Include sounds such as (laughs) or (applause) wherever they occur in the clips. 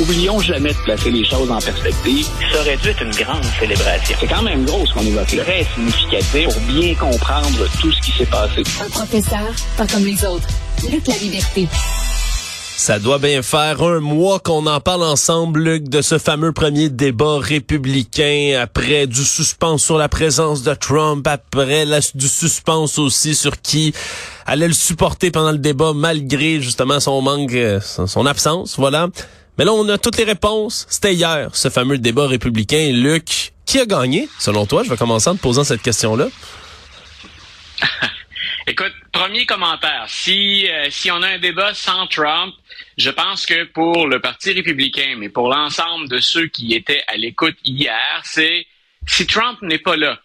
Oublions jamais de placer les choses en perspective. Ça aurait dû être une grande célébration. C'est quand même gros ce qu'on évoque là. Très significatif pour bien comprendre tout ce qui s'est passé. Un professeur, pas comme les autres. Luc la liberté. Ça doit bien faire un mois qu'on en parle ensemble, Luc, de ce fameux premier débat républicain, après du suspense sur la présence de Trump, après du suspense aussi sur qui allait le supporter pendant le débat, malgré justement son manque, euh, son absence, voilà. Mais là, on a toutes les réponses. C'était hier, ce fameux débat républicain. Luc, qui a gagné, selon toi? Je vais commencer en te posant cette question-là. (laughs) Écoute, premier commentaire. Si, euh, si on a un débat sans Trump, je pense que pour le Parti républicain, mais pour l'ensemble de ceux qui étaient à l'écoute hier, c'est si Trump n'est pas là,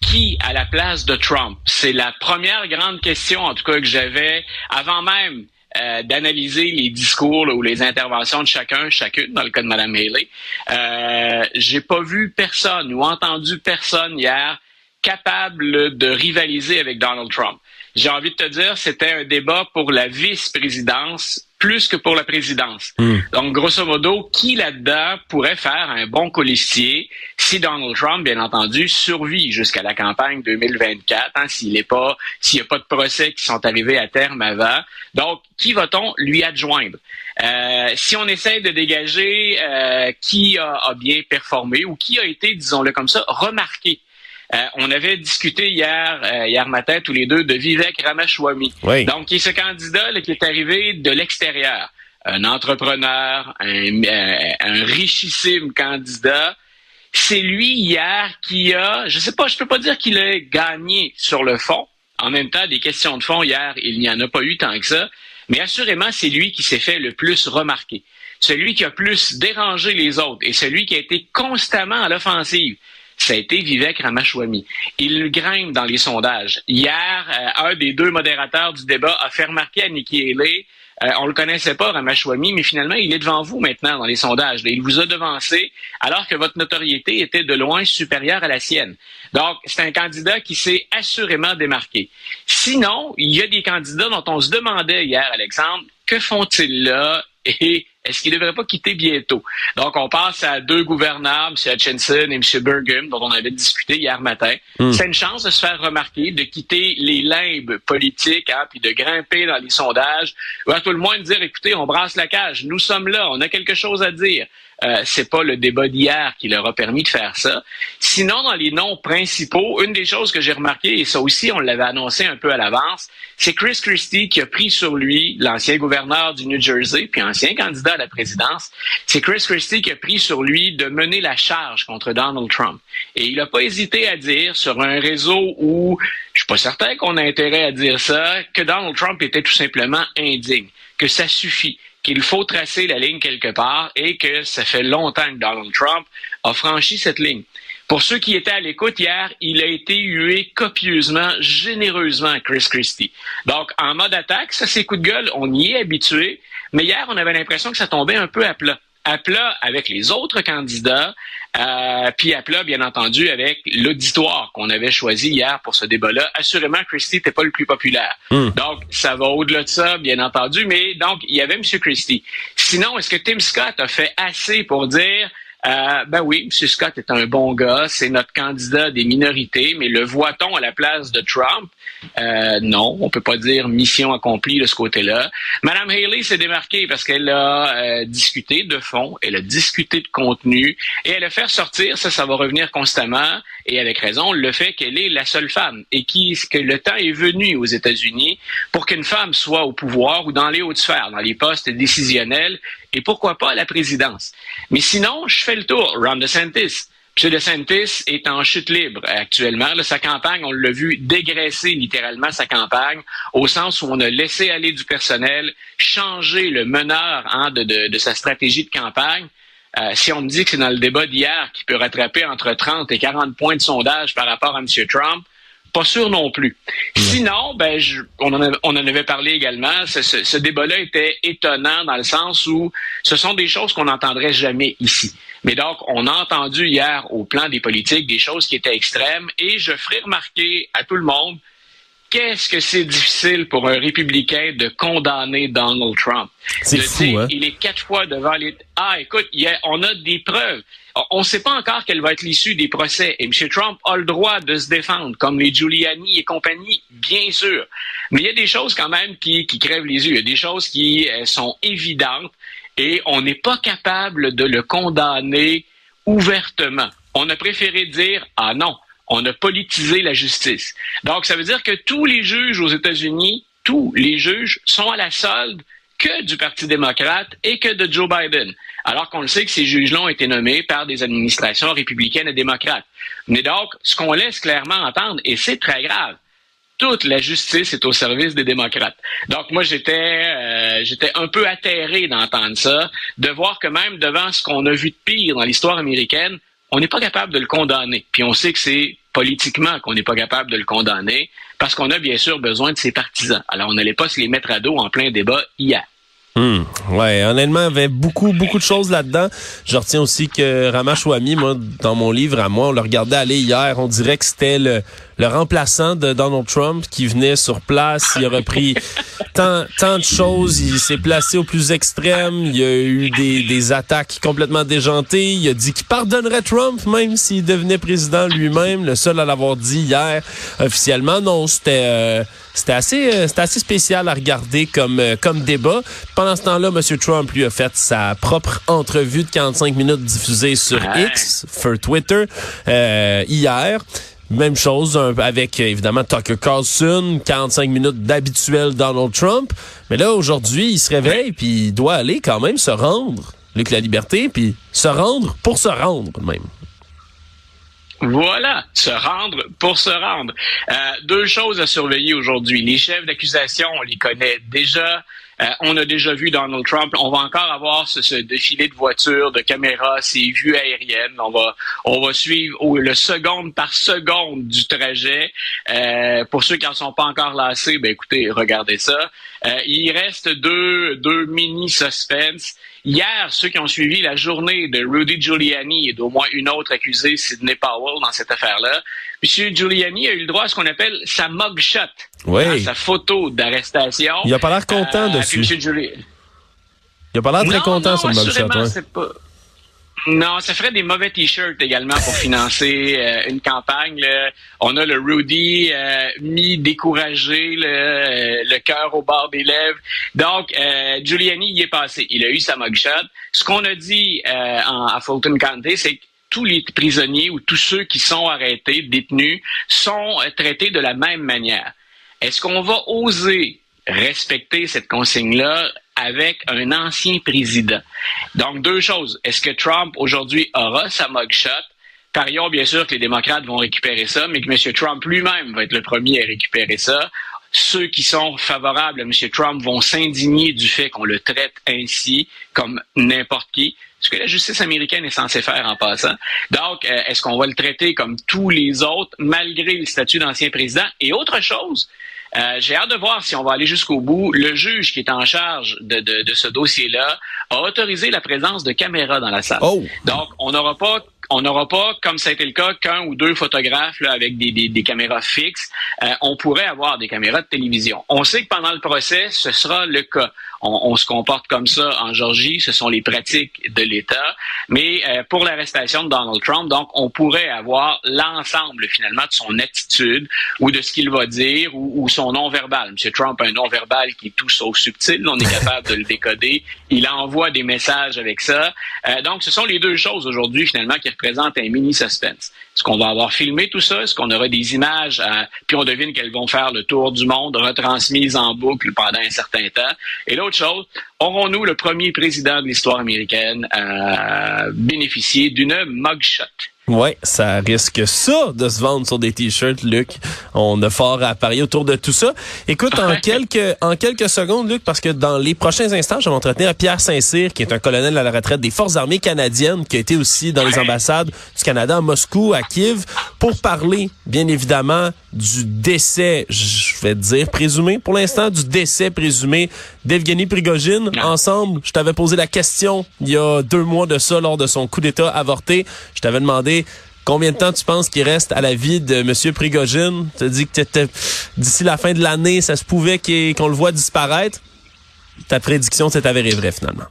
qui à la place de Trump? C'est la première grande question, en tout cas, que j'avais avant même euh, d'analyser les discours ou les interventions de chacun, chacune, dans le cas de Mme Haley. Euh, J'ai pas vu personne ou entendu personne hier capable de rivaliser avec Donald Trump. J'ai envie de te dire, c'était un débat pour la vice-présidence plus que pour la présidence. Hmm. Donc, grosso modo, qui là-dedans pourrait faire un bon colistier si Donald Trump, bien entendu, survit jusqu'à la campagne 2024, hein, s'il n'est pas, s'il n'y a pas de procès qui sont arrivés à terme avant. Donc, qui va-t-on lui adjoindre? Euh, si on essaie de dégager euh, qui a, a, bien performé ou qui a été, disons-le comme ça, remarqué? Euh, on avait discuté hier, hier matin, tous les deux, de Vivek Ramaswamy. Donc, qui est ce candidat qui est arrivé de l'extérieur. Un entrepreneur, un, un richissime candidat. C'est lui hier qui a, je sais pas, je peux pas dire qu'il a gagné sur le fond. En même temps, des questions de fond hier, il n'y en a pas eu tant que ça. Mais assurément, c'est lui qui s'est fait le plus remarquer. Celui qui a plus dérangé les autres et celui qui a été constamment à l'offensive ça a été Vivek Ramaswamy. Il grimpe dans les sondages. Hier, euh, un des deux modérateurs du débat a fait remarquer à Nikki Haley, euh, on le connaissait pas, Ramaswamy, mais finalement, il est devant vous maintenant dans les sondages. Il vous a devancé alors que votre notoriété était de loin supérieure à la sienne. Donc, c'est un candidat qui s'est assurément démarqué. Sinon, il y a des candidats dont on se demandait hier, Alexandre, que font-ils là? Et est-ce qu'il ne devrait pas quitter bientôt? Donc, on passe à deux gouverneurs, M. Hutchinson et M. Burgum, dont on avait discuté hier matin. Hmm. C'est une chance de se faire remarquer, de quitter les limbes politiques, hein, puis de grimper dans les sondages, ou à tout le moins de dire, écoutez, on brasse la cage, nous sommes là, on a quelque chose à dire. Euh, c'est pas le débat d'hier qui leur a permis de faire ça. Sinon, dans les noms principaux, une des choses que j'ai remarqué, et ça aussi on l'avait annoncé un peu à l'avance, c'est Chris Christie qui a pris sur lui, l'ancien gouverneur du New Jersey, puis ancien candidat à la présidence, c'est Chris Christie qui a pris sur lui de mener la charge contre Donald Trump. Et il n'a pas hésité à dire sur un réseau où je suis pas certain qu'on a intérêt à dire ça, que Donald Trump était tout simplement indigne, que ça suffit qu'il faut tracer la ligne quelque part et que ça fait longtemps que Donald Trump a franchi cette ligne. Pour ceux qui étaient à l'écoute hier, il a été hué copieusement, généreusement Chris Christie. Donc, en mode attaque, ça, c'est coup de gueule, on y est habitué. Mais hier, on avait l'impression que ça tombait un peu à plat à plat avec les autres candidats, euh, puis à plat, bien entendu, avec l'auditoire qu'on avait choisi hier pour ce débat-là. Assurément, Christie n'était pas le plus populaire. Hmm. Donc, ça va au-delà de ça, bien entendu, mais donc, il y avait M. Christie. Sinon, est-ce que Tim Scott a fait assez pour dire euh, ben oui, M. Scott est un bon gars, c'est notre candidat des minorités, mais le voit-on à la place de Trump? Euh, non, on peut pas dire mission accomplie de ce côté-là. Madame Haley s'est démarquée parce qu'elle a euh, discuté de fond, elle a discuté de contenu et elle a fait sortir, ça, ça va revenir constamment et avec raison, le fait qu'elle est la seule femme et qui, que le temps est venu aux États-Unis pour qu'une femme soit au pouvoir ou dans les hautes sphères, dans les postes décisionnels et pourquoi pas à la présidence. Mais sinon, je fais le tour. Ron DeSantis. M. DeSantis est en chute libre actuellement. sa campagne, on l'a vu dégraisser littéralement sa campagne, au sens où on a laissé aller du personnel, changer le meneur hein, de, sa stratégie de campagne. Euh, si on me dit que c'est dans le débat d'hier qui peut rattraper entre 30 et 40 points de sondage par rapport à M. Trump, pas sûr non plus. Sinon, ben, on, en avait parlé également. Ce, débat-là était étonnant dans le sens où ce sont des choses qu'on n'entendrait jamais ici. Mais donc, on a entendu hier au plan des politiques des choses qui étaient extrêmes et je ferai remarquer à tout le monde qu'est-ce que c'est difficile pour un républicain de condamner Donald Trump? C'est fou, hein? Il est quatre fois devant les... Ah, écoute, on a des preuves. On ne sait pas encore quelle va être l'issue des procès. Et M. Trump a le droit de se défendre, comme les Giuliani et compagnie, bien sûr. Mais il y a des choses quand même qui, qui crèvent les yeux. Il y a des choses qui euh, sont évidentes et on n'est pas capable de le condamner ouvertement. On a préféré dire, ah non, on a politisé la justice. Donc, ça veut dire que tous les juges aux États-Unis, tous les juges sont à la solde que du Parti démocrate et que de Joe Biden. Alors qu'on le sait que ces juges-là ont été nommés par des administrations républicaines et démocrates. Mais donc, ce qu'on laisse clairement entendre, et c'est très grave, toute la justice est au service des démocrates. Donc moi j'étais euh, j'étais un peu atterré d'entendre ça, de voir que même devant ce qu'on a vu de pire dans l'histoire américaine, on n'est pas capable de le condamner. Puis on sait que c'est politiquement qu'on n'est pas capable de le condamner parce qu'on a bien sûr besoin de ses partisans. Alors on n'allait pas se les mettre à dos en plein débat hier. Hmm. Ouais, honnêtement, il y avait beaucoup, beaucoup de choses là-dedans. Je retiens aussi que Ramachouami, moi, dans mon livre à moi, on le regardait aller hier, on dirait que c'était le, le remplaçant de Donald Trump qui venait sur place. Il a repris tant, tant de choses. Il s'est placé au plus extrême. Il y a eu des, des attaques complètement déjantées. Il a dit qu'il pardonnerait Trump même s'il devenait président lui-même. Le seul à l'avoir dit hier officiellement. Non, c'était... Euh, c'était assez, euh, c'était assez spécial à regarder comme, euh, comme débat. Pendant ce temps-là, M. Trump lui a fait sa propre entrevue de 45 minutes diffusée sur X, sur Twitter, euh, hier. Même chose avec évidemment Tucker Carlson, 45 minutes d'habituel Donald Trump. Mais là aujourd'hui, il se réveille puis il doit aller quand même se rendre, Luc la liberté, puis se rendre pour se rendre même. Voilà, se rendre pour se rendre. Euh, deux choses à surveiller aujourd'hui. Les chefs d'accusation, on les connaît déjà. Euh, on a déjà vu Donald Trump. On va encore avoir ce, défilé de voitures, de caméras, ces vues aériennes. On va, on va suivre le seconde par seconde du trajet. Euh, pour ceux qui n'en sont pas encore lassés, ben écoutez, regardez ça. Euh, il reste deux, deux mini suspens. Hier, ceux qui ont suivi la journée de Rudy Giuliani et d'au moins une autre accusée, Sidney Powell, dans cette affaire-là, M. Giuliani a eu le droit à ce qu'on appelle sa mugshot, oui. Hein, sa photo d'arrestation. Il a pas l'air content euh, dessus. Il a pas l'air très content sur le mugshot. Non, ça ferait des mauvais t-shirts également pour financer euh, une campagne. On a le Rudy euh, mi-découragé, le, euh, le cœur au bord des lèvres. Donc, Giuliani y est passé. Il a eu sa mugshot. Ce qu'on a dit en, à Fulton County, c'est que tous les prisonniers ou tous ceux qui sont arrêtés, détenus, sont traités de la même manière. Est-ce qu'on va oser respecter cette consigne-là? Avec un ancien président. Donc, deux choses. Est-ce que Trump, aujourd'hui, aura sa mugshot? Parions, bien sûr, que les démocrates vont récupérer ça, mais que M. Trump lui-même va être le premier à récupérer ça. Ceux qui sont favorables à M. Trump vont s'indigner du fait qu'on le traite ainsi, comme n'importe qui, ce que la justice américaine est censée faire en passant. Donc, euh, est-ce qu'on va le traiter comme tous les autres, malgré le statut d'ancien président? Et autre chose, euh, j'ai hâte de voir si on va aller jusqu'au bout. Le juge qui est en charge de, de, ce dossier-là a autorisé la présence de caméras dans la salle. Oh. Donc, on n'aura pas on n'aura pas, comme ça a été le cas, qu'un ou deux photographes avec des, caméras fixes. Euh, on pourrait avoir des caméras de télévision. On sait que pendant le procès, ce sera le cas. On, se comporte comme ça en Georgie, ce sont les pratiques de l'État. Mais euh, pour l'arrestation de Donald Trump, donc, on pourrait avoir l'ensemble finalement de son attitude ou de ce qu'il va dire ou, ou son non-verbal. M. Trump a un non-verbal qui est tout sauf subtil. On est capable de le décoder. Il envoie des messages avec ça. Euh, donc, ce sont les deux choses aujourd'hui finalement qui présente un mini suspense. Est-ce qu'on va avoir filmé tout ça? Est-ce qu'on aura des images? Puis on devine qu'elles vont faire le tour du monde, retransmises en boucle pendant un certain temps? Et l'autre chose, aurons-nous le premier président de l'histoire américaine à bénéficier d'une mugshot? Ouais, ça risque ça de se vendre sur des t-shirts, Luc. On a fort à parier autour de tout ça. Écoute, en (laughs) quelques en quelques secondes, Luc, parce que dans les prochains instants, je vais m'entretenir à Pierre Saint-Cyr, qui est un colonel à la retraite des Forces armées canadiennes, qui a été aussi dans les ambassades du Canada à Moscou, à Kiev, pour parler, bien évidemment, du décès, je vais dire présumé pour l'instant, du décès présumé d'Evgeny Prigogine. Ensemble, je t'avais posé la question il y a deux mois de ça lors de son coup d'État avorté. Je t'avais demandé Combien de temps tu penses qu'il reste à la vie de M. Prigogine? Tu as dit que d'ici la fin de l'année, ça se pouvait qu'on le voit disparaître? Ta prédiction s'est avérée vraie finalement.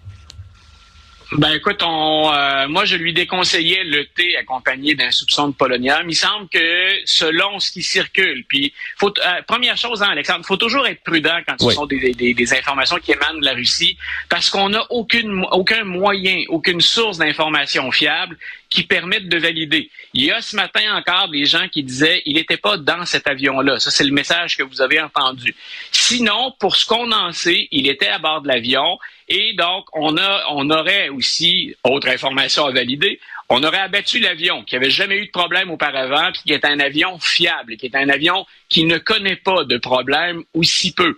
Ben écoute, on, euh, moi je lui déconseillais le thé accompagné d'un soupçon de polonium. Il semble que selon ce qui circule, puis faut, euh, première chose, hein, Alexandre, faut toujours être prudent quand ce sont des, des, des, informations qui émanent de la Russie, parce qu'on n'a aucune, aucun moyen, aucune source d'information fiable qui permettent de valider. Il y a ce matin encore des gens qui disaient il n'était pas dans cet avion-là. Ça, c'est le message que vous avez entendu. Sinon, pour ce qu'on en sait, il était à bord de l'avion et donc on a, on aurait aussi autre information à valider. On aurait abattu l'avion qui avait jamais eu de problème auparavant, puis qui est un avion fiable, qui est un avion qui ne connaît pas de problème ou si peu.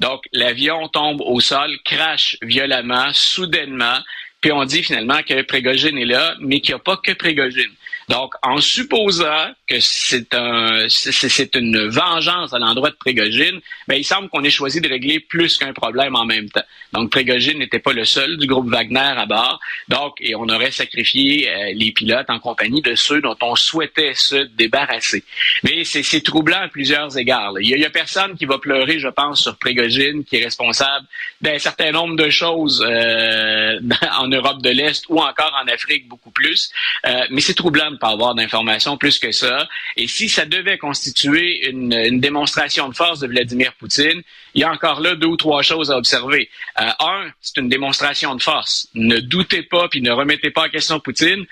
Donc, l'avion tombe au sol, crache violemment, soudainement, puis on dit finalement que Prégogine est là, mais qu'il n'y a pas que Prégogine. Donc, en supposant que c'est un, c'est une vengeance à l'endroit de Prégogine, ben, il semble qu'on ait choisi de régler plus qu'un problème en même temps. Donc, Prégogine n'était pas le seul du groupe Wagner à bord. Donc, et on aurait sacrifié euh, les pilotes en compagnie de ceux dont on souhaitait se débarrasser. Mais c'est troublant à plusieurs égards. Il y, a, personne qui va pleurer, je pense, sur Prégogine, qui est responsable d'un certain nombre de choses euh, (laughs) en Europe de l'Est ou encore en Afrique beaucoup plus. Euh, mais c'est troublant pas avoir d'informations plus que ça. Et si ça devait constituer une, démonstration de force de Vladimir Poutine, il y a encore là deux ou trois choses à observer. Euh, un, c'est une démonstration de force. Ne doutez pas puis ne remettez pas en question Poutine.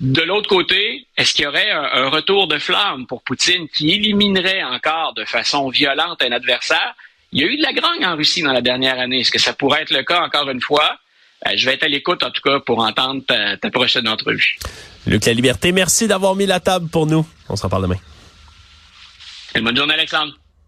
De l'autre côté, est-ce qu'il y aurait un, retour de flamme pour Poutine qui éliminerait encore de façon violente un adversaire? Il y a eu de la grogne en Russie dans la dernière année. Est-ce que ça pourrait être le cas encore une fois? Euh, je vais être à l'écoute, en tout cas, pour entendre ta, ta prochaine entrevue. Luc La Liberté, merci d'avoir mis la table pour nous. On se reparle demain. bonne journée, Alexandre.